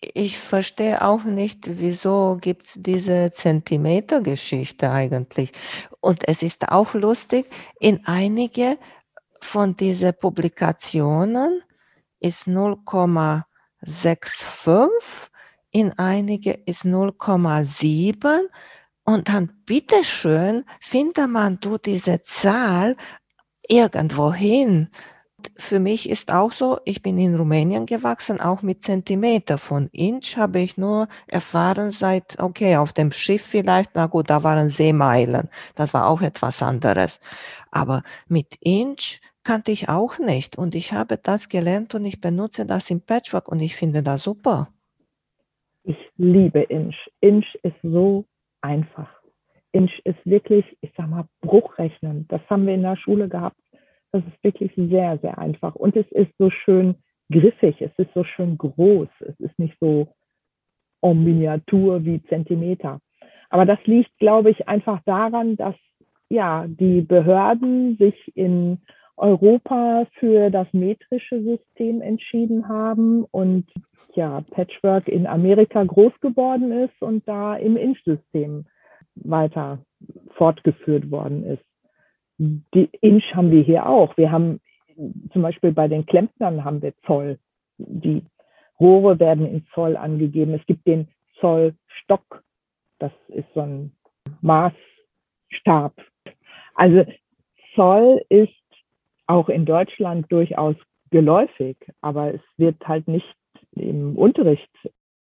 Ich verstehe auch nicht, wieso gibt es diese Zentimeter-Geschichte eigentlich. Und es ist auch lustig, in einige von diesen Publikationen ist 0,65, in einige ist 0,7 und dann bitteschön findet man du diese Zahl irgendwo hin. Für mich ist auch so, ich bin in Rumänien gewachsen, auch mit Zentimeter. Von Inch habe ich nur erfahren seit, okay, auf dem Schiff vielleicht, na gut, da waren Seemeilen. Das war auch etwas anderes. Aber mit Inch kannte ich auch nicht. Und ich habe das gelernt und ich benutze das im Patchwork und ich finde das super. Ich liebe Inch. Inch ist so einfach. Inch ist wirklich, ich sag mal, Bruchrechnen. Das haben wir in der Schule gehabt. Das ist wirklich sehr, sehr einfach. Und es ist so schön griffig, es ist so schön groß, es ist nicht so en Miniatur wie Zentimeter. Aber das liegt, glaube ich, einfach daran, dass ja die Behörden sich in Europa für das metrische System entschieden haben und ja, Patchwork in Amerika groß geworden ist und da im Inch-System weiter fortgeführt worden ist. Die Inch haben wir hier auch. Wir haben zum Beispiel bei den Klempnern haben wir Zoll. Die Rohre werden in Zoll angegeben. Es gibt den Zollstock. Das ist so ein Maßstab. Also Zoll ist auch in Deutschland durchaus geläufig, aber es wird halt nicht im Unterricht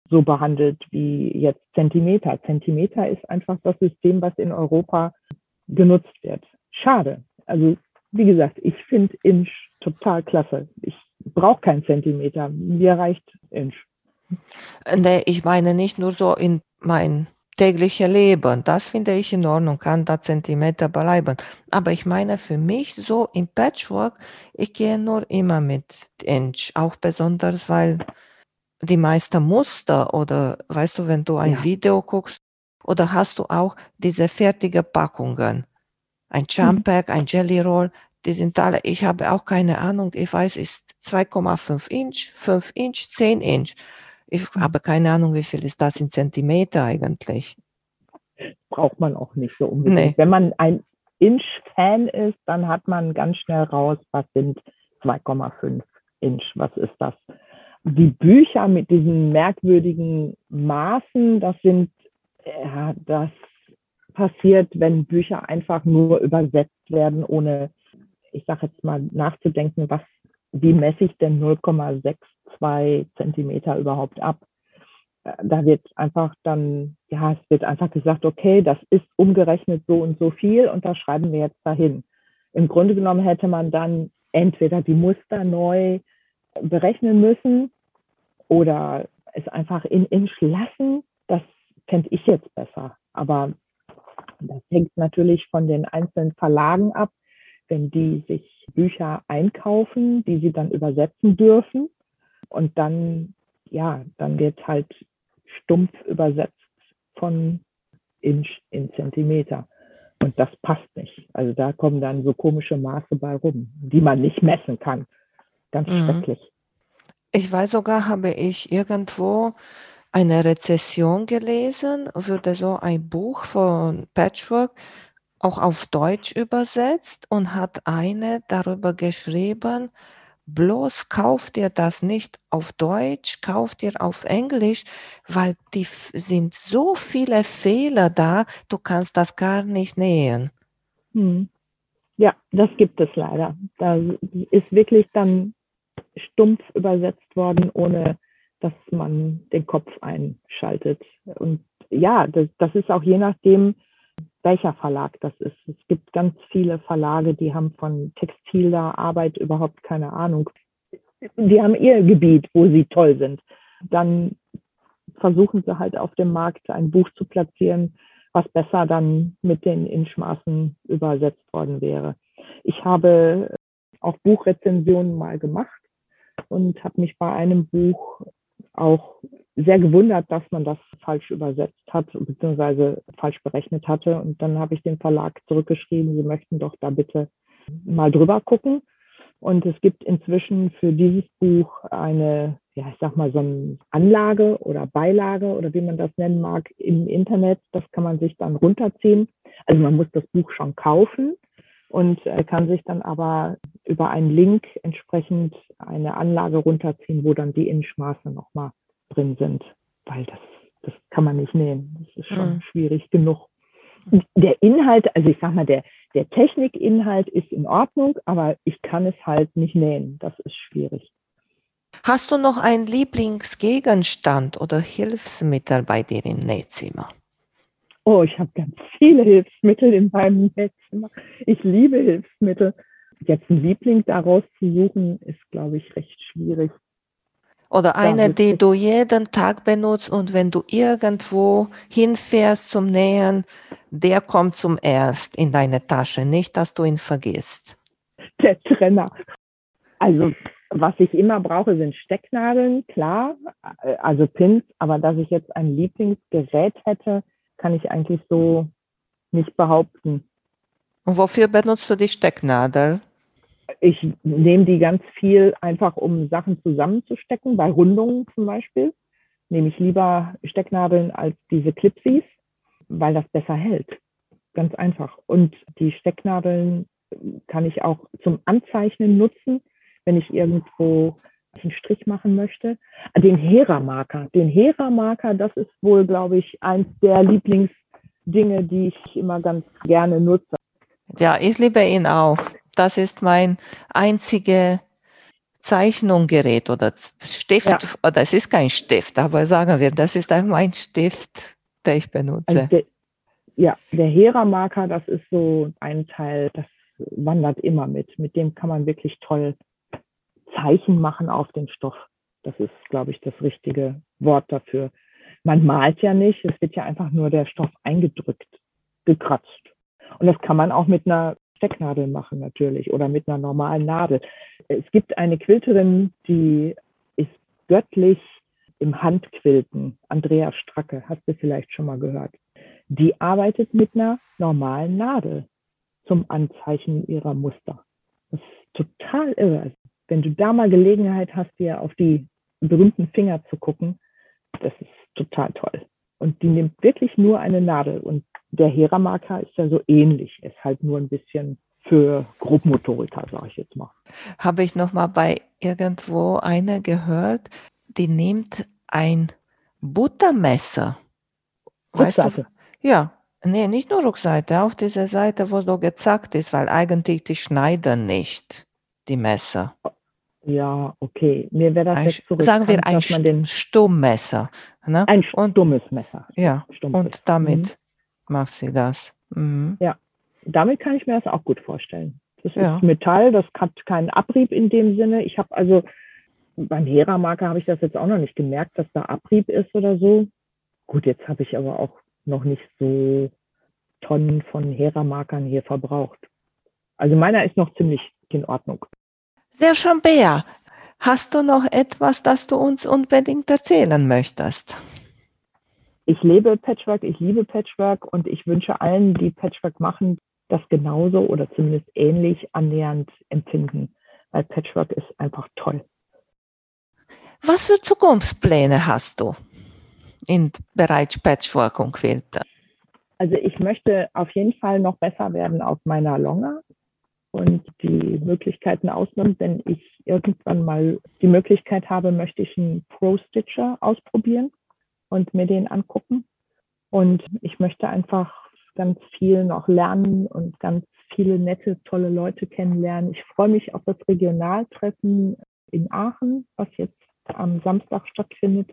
so behandelt wie jetzt Zentimeter. Zentimeter ist einfach das System, was in Europa genutzt wird. Schade. Also wie gesagt, ich finde Inch total klasse. Ich brauche keinen Zentimeter. Mir reicht Inch. Nee, ich meine nicht nur so in mein tägliches Leben. Das finde ich in Ordnung, kann da Zentimeter bleiben. Aber ich meine für mich so im Patchwork, ich gehe nur immer mit Inch. Auch besonders, weil die meisten Muster oder weißt du, wenn du ein ja. Video guckst, oder hast du auch diese fertige Packungen? Ein Jump Pack, mhm. ein Jelly Roll, die sind alle, ich habe auch keine Ahnung, ich weiß, ist 2,5 Inch, 5 Inch, 10 Inch. Ich mhm. habe keine Ahnung, wie viel ist das in Zentimeter eigentlich. Braucht man auch nicht so unbedingt. Nee. Wenn man ein Inch-Fan ist, dann hat man ganz schnell raus, was sind 2,5 Inch, was ist das? Die Bücher mit diesen merkwürdigen Maßen, das sind, ja, das passiert, wenn Bücher einfach nur übersetzt werden, ohne, ich sage jetzt mal, nachzudenken, was, wie messe ich denn 0,62 Zentimeter überhaupt ab? Da wird einfach dann, ja, es wird einfach gesagt, okay, das ist umgerechnet so und so viel und das schreiben wir jetzt dahin. Im Grunde genommen hätte man dann entweder die Muster neu berechnen müssen oder es einfach in Inch lassen, das fände ich jetzt besser. Aber das hängt natürlich von den einzelnen Verlagen ab, wenn die sich Bücher einkaufen, die sie dann übersetzen dürfen. Und dann, ja, dann wird halt stumpf übersetzt von Inch in Zentimeter. Und das passt nicht. Also da kommen dann so komische Maße bei rum, die man nicht messen kann. Ganz mhm. schrecklich. Ich weiß sogar, habe ich irgendwo eine Rezession gelesen, wurde so ein Buch von Patchwork auch auf Deutsch übersetzt und hat eine darüber geschrieben, bloß kauft ihr das nicht auf Deutsch, kauft ihr auf Englisch, weil die sind so viele Fehler da, du kannst das gar nicht nähen. Hm. Ja, das gibt es leider. Da ist wirklich dann stumpf übersetzt worden, ohne dass man den Kopf einschaltet. Und ja, das, das ist auch je nachdem, welcher Verlag das ist. Es gibt ganz viele Verlage, die haben von textiler Arbeit überhaupt keine Ahnung. Die haben ihr Gebiet, wo sie toll sind. Dann versuchen sie halt auf dem Markt ein Buch zu platzieren, was besser dann mit den Inchmaßen übersetzt worden wäre. Ich habe auch Buchrezensionen mal gemacht und habe mich bei einem Buch auch sehr gewundert, dass man das falsch übersetzt hat beziehungsweise falsch berechnet hatte. Und dann habe ich dem Verlag zurückgeschrieben, sie möchten doch da bitte mal drüber gucken. Und es gibt inzwischen für dieses Buch eine, ja, ich sag mal, so eine Anlage oder Beilage oder wie man das nennen mag im Internet. Das kann man sich dann runterziehen. Also man muss das Buch schon kaufen und äh, kann sich dann aber über einen Link entsprechend eine Anlage runterziehen, wo dann die Innenschmaße nochmal drin sind, weil das, das kann man nicht nähen. Das ist schon mhm. schwierig genug. Der Inhalt, also ich sag mal, der, der Technikinhalt ist in Ordnung, aber ich kann es halt nicht nähen. Das ist schwierig. Hast du noch einen Lieblingsgegenstand oder Hilfsmittel bei dir im Nähzimmer? Oh, ich habe ganz viele Hilfsmittel in meinem Nähzimmer. Ich liebe Hilfsmittel. Jetzt einen Liebling daraus zu suchen, ist, glaube ich, recht schwierig. Oder eine, die du jeden Tag benutzt und wenn du irgendwo hinfährst zum Nähen, der kommt zum Erst in deine Tasche, nicht, dass du ihn vergisst. Der Trenner. Also was ich immer brauche, sind Stecknadeln, klar, äh, also Pins, aber dass ich jetzt ein Lieblingsgerät hätte, kann ich eigentlich so nicht behaupten. Und wofür benutzt du die Stecknadel? Ich nehme die ganz viel einfach, um Sachen zusammenzustecken, bei Rundungen zum Beispiel. Nehme ich lieber Stecknadeln als diese Clipsies, weil das besser hält. Ganz einfach. Und die Stecknadeln kann ich auch zum Anzeichnen nutzen wenn ich irgendwo einen Strich machen möchte. Den Hera-Marker. Den Hera-Marker, das ist wohl, glaube ich, eins der Lieblingsdinge, die ich immer ganz gerne nutze. Ja, ich liebe ihn auch. Das ist mein einziges Zeichnungsgerät oder Stift. Ja. Oder es ist kein Stift, aber sagen wir, das ist mein Stift, den ich benutze. Also der, ja, der Hera-Marker, das ist so ein Teil, das wandert immer mit. Mit dem kann man wirklich toll Zeichen machen auf den Stoff. Das ist, glaube ich, das richtige Wort dafür. Man malt ja nicht, es wird ja einfach nur der Stoff eingedrückt, gekratzt. Und das kann man auch mit einer Stecknadel machen natürlich oder mit einer normalen Nadel. Es gibt eine Quilterin, die ist göttlich im Handquilten. Andrea Stracke, hast du vielleicht schon mal gehört. Die arbeitet mit einer normalen Nadel zum Anzeichnen ihrer Muster. Das ist total irre wenn du da mal Gelegenheit hast, dir auf die berühmten Finger zu gucken, das ist total toll. Und die nimmt wirklich nur eine Nadel. Und der Hera-Marker ist ja so ähnlich, ist halt nur ein bisschen für Grobmotoriker, sage ich jetzt mal. Habe ich noch mal bei irgendwo eine gehört, die nimmt ein Buttermesser. Weißt du? Ja, nee, nicht nur Rückseite, auch diese Seite, wo so gezackt ist, weil eigentlich die schneiden nicht, die Messer. Ja, okay. Mir wäre das ein, jetzt zurück. Sagen wir ein Stummmesser. Ne? Ein stummes Messer. Ja, Stumpfes. und damit mhm. macht sie das. Mhm. Ja, damit kann ich mir das auch gut vorstellen. Das ja. ist Metall, das hat keinen Abrieb in dem Sinne. Ich habe also beim Hera-Marker habe ich das jetzt auch noch nicht gemerkt, dass da Abrieb ist oder so. Gut, jetzt habe ich aber auch noch nicht so Tonnen von Hera-Markern hier verbraucht. Also meiner ist noch ziemlich in Ordnung. Sehr schön, Bea. Hast du noch etwas, das du uns unbedingt erzählen möchtest? Ich lebe Patchwork, ich liebe Patchwork und ich wünsche allen, die Patchwork machen, das genauso oder zumindest ähnlich annähernd empfinden, weil Patchwork ist einfach toll. Was für Zukunftspläne hast du im Bereich Patchwork und Quilte? Also ich möchte auf jeden Fall noch besser werden auf meiner Longa und die Möglichkeiten ausnimmt. Wenn ich irgendwann mal die Möglichkeit habe, möchte ich einen Pro-Stitcher ausprobieren und mir den angucken. Und ich möchte einfach ganz viel noch lernen und ganz viele nette, tolle Leute kennenlernen. Ich freue mich auf das Regionaltreffen in Aachen, was jetzt am Samstag stattfindet.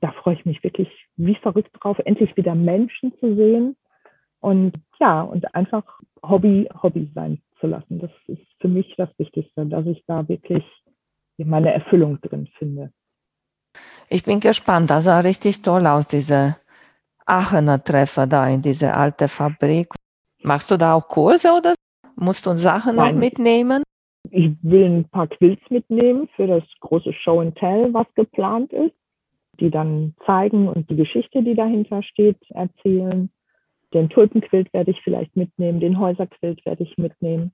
Da freue ich mich wirklich wie verrückt drauf, endlich wieder Menschen zu sehen und ja, und einfach Hobby, Hobby sein zu lassen. Das ist für mich das Wichtigste, dass ich da wirklich meine Erfüllung drin finde. Ich bin gespannt. Das sah richtig toll aus, diese Aachener Treffer da in diese alte Fabrik. Machst du da auch Kurse oder musst du Sachen Nein. noch mitnehmen? Ich will ein paar Quills mitnehmen für das große Show and Tell, was geplant ist, die dann zeigen und die Geschichte, die dahinter steht, erzählen. Den Tulpenquilt werde ich vielleicht mitnehmen, den Häuserquilt werde ich mitnehmen.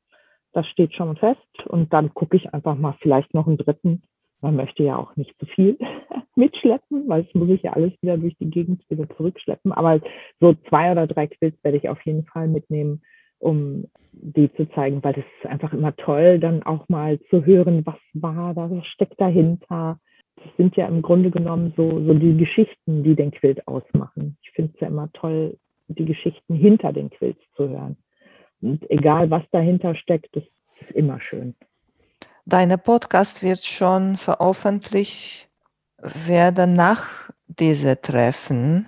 Das steht schon fest. Und dann gucke ich einfach mal vielleicht noch einen dritten. Man möchte ja auch nicht zu viel mitschleppen, weil es muss ich ja alles wieder durch die Gegend wieder zurückschleppen. Aber so zwei oder drei Quilts werde ich auf jeden Fall mitnehmen. um die zu zeigen, weil es ist einfach immer toll, dann auch mal zu hören, was war da, was steckt dahinter. Das sind ja im Grunde genommen so, so die Geschichten, die den Quilt ausmachen. Ich finde es ja immer toll, die Geschichten hinter den Quilts zu hören. Und egal, was dahinter steckt, das ist immer schön. Deine Podcast wird schon veröffentlicht werden nach diese Treffen.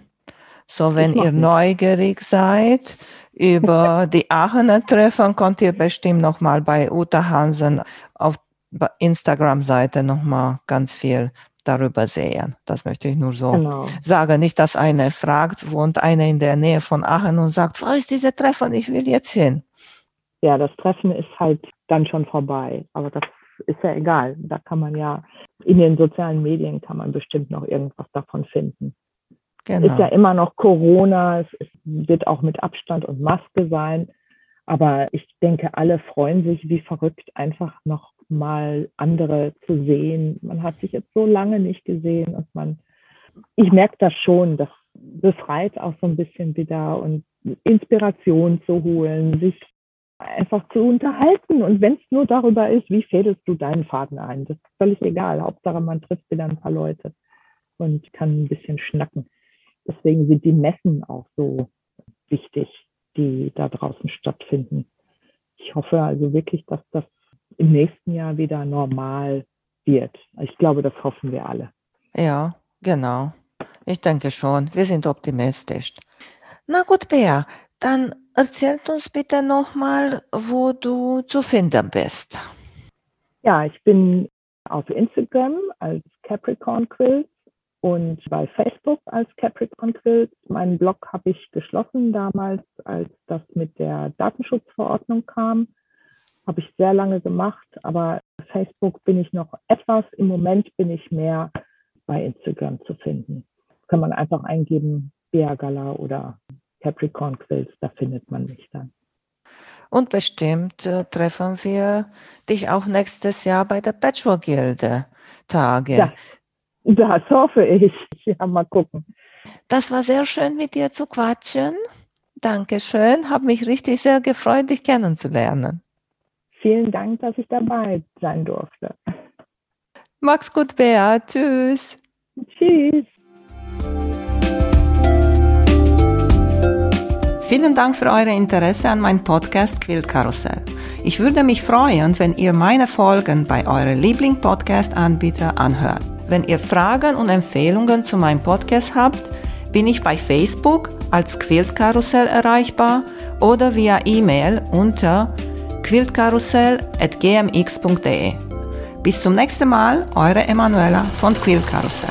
So, wenn ihr neugierig seid über die Aachener Treffen, könnt ihr bestimmt nochmal bei Uta Hansen auf Instagram-Seite nochmal ganz viel darüber sehen. Das möchte ich nur so genau. sagen. Nicht, dass einer fragt, wohnt einer in der Nähe von Aachen und sagt, wo ist diese Treffen? Ich will jetzt hin. Ja, das Treffen ist halt dann schon vorbei. Aber das ist ja egal. Da kann man ja in den sozialen Medien kann man bestimmt noch irgendwas davon finden. Genau. Ist ja immer noch Corona, es, es wird auch mit Abstand und Maske sein. Aber ich denke, alle freuen sich wie verrückt, einfach noch mal andere zu sehen. Man hat sich jetzt so lange nicht gesehen und man, ich merke das schon, das befreit auch so ein bisschen wieder und Inspiration zu holen, sich einfach zu unterhalten. Und wenn es nur darüber ist, wie fädelst du deinen Faden ein, das ist völlig egal. Hauptsache, man trifft wieder ein paar Leute und kann ein bisschen schnacken. Deswegen sind die Messen auch so wichtig, die da draußen stattfinden. Ich hoffe also wirklich, dass das im nächsten Jahr wieder normal wird. Ich glaube, das hoffen wir alle. Ja, genau. Ich denke schon. Wir sind optimistisch. Na gut, Bea, dann erzählt uns bitte nochmal, wo du zu finden bist. Ja, ich bin auf Instagram als Capricorn Quilt und bei Facebook als Capricorn Quilt. Meinen Blog habe ich geschlossen damals, als das mit der Datenschutzverordnung kam. Habe ich sehr lange gemacht, aber Facebook bin ich noch etwas. Im Moment bin ich mehr bei Instagram zu finden. Das kann man einfach eingeben, Bea Gala oder Capricorn Quills, da findet man mich dann. Und bestimmt äh, treffen wir dich auch nächstes Jahr bei der Patchwork-Gilde Tage. Ja, das hoffe ich. Ja, mal gucken. Das war sehr schön, mit dir zu quatschen. Dankeschön. Habe mich richtig sehr gefreut, dich kennenzulernen. Vielen Dank, dass ich dabei sein durfte. Mach's gut, Bea. Tschüss. Tschüss. Vielen Dank für euer Interesse an meinem Podcast Quillkarussell. Ich würde mich freuen, wenn ihr meine Folgen bei eurem Liebling-Podcast-Anbieter anhört. Wenn ihr Fragen und Empfehlungen zu meinem Podcast habt, bin ich bei Facebook als Quiltkarussell erreichbar oder via E-Mail unter quiltkarussell.gmx.de. Bis zum nächsten Mal, eure Emanuela von Quiltkarussell.